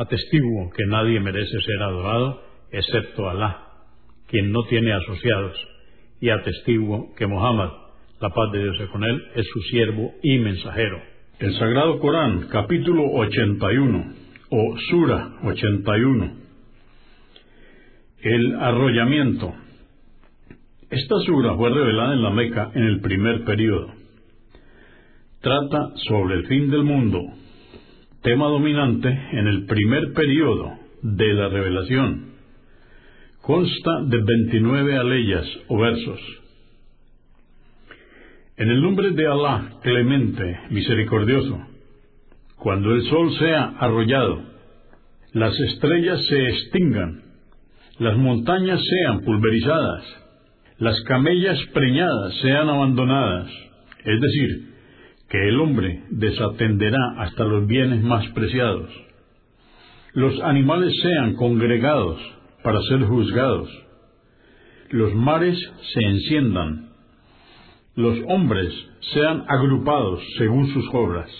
Atestiguo que nadie merece ser adorado excepto Alá, quien no tiene asociados, y atestiguo que Muhammad, la paz de Dios es con él, es su siervo y mensajero. El Sagrado Corán, capítulo 81, o Sura 81. El arrollamiento. Esta sura fue revelada en la Meca en el primer periodo. Trata sobre el fin del mundo, tema dominante en el primer periodo de la revelación. Consta de 29 aleyas o versos. En el nombre de Alá, clemente, misericordioso, cuando el sol sea arrollado, las estrellas se extingan, las montañas sean pulverizadas, las camellas preñadas sean abandonadas, es decir, que el hombre desatenderá hasta los bienes más preciados. Los animales sean congregados para ser juzgados. Los mares se enciendan. Los hombres sean agrupados según sus obras.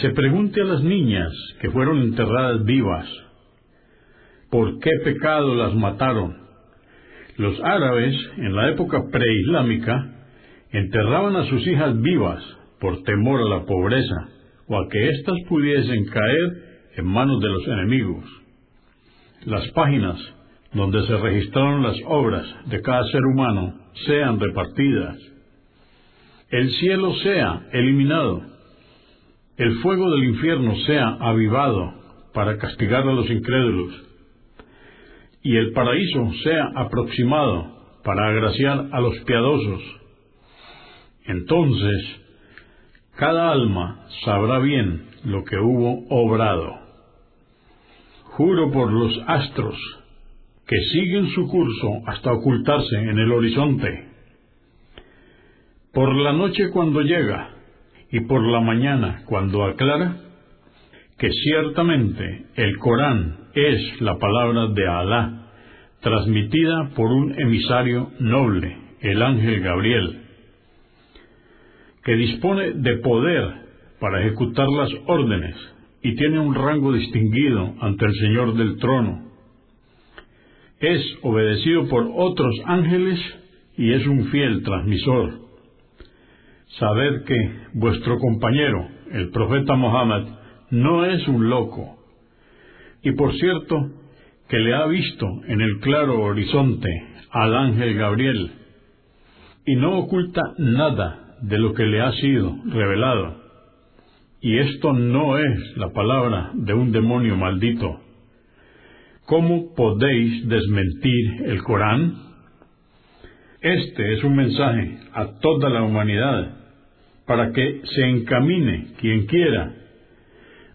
Se pregunte a las niñas que fueron enterradas vivas, ¿por qué pecado las mataron? Los árabes, en la época preislámica, enterraban a sus hijas vivas por temor a la pobreza o a que éstas pudiesen caer en manos de los enemigos. Las páginas donde se registraron las obras de cada ser humano sean repartidas. El cielo sea eliminado. El fuego del infierno sea avivado para castigar a los incrédulos. Y el paraíso sea aproximado para agraciar a los piadosos entonces, cada alma sabrá bien lo que hubo obrado. Juro por los astros que siguen su curso hasta ocultarse en el horizonte. Por la noche cuando llega y por la mañana cuando aclara, que ciertamente el Corán es la palabra de Alá, transmitida por un emisario noble, el ángel Gabriel que dispone de poder para ejecutar las órdenes y tiene un rango distinguido ante el Señor del trono. Es obedecido por otros ángeles y es un fiel transmisor. Sabed que vuestro compañero, el profeta Mohammed, no es un loco. Y por cierto, que le ha visto en el claro horizonte al ángel Gabriel, y no oculta nada de lo que le ha sido revelado. Y esto no es la palabra de un demonio maldito. ¿Cómo podéis desmentir el Corán? Este es un mensaje a toda la humanidad para que se encamine quien quiera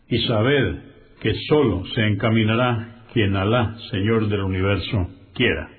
y saber que sólo se encaminará quien Alá, Señor del universo, quiera.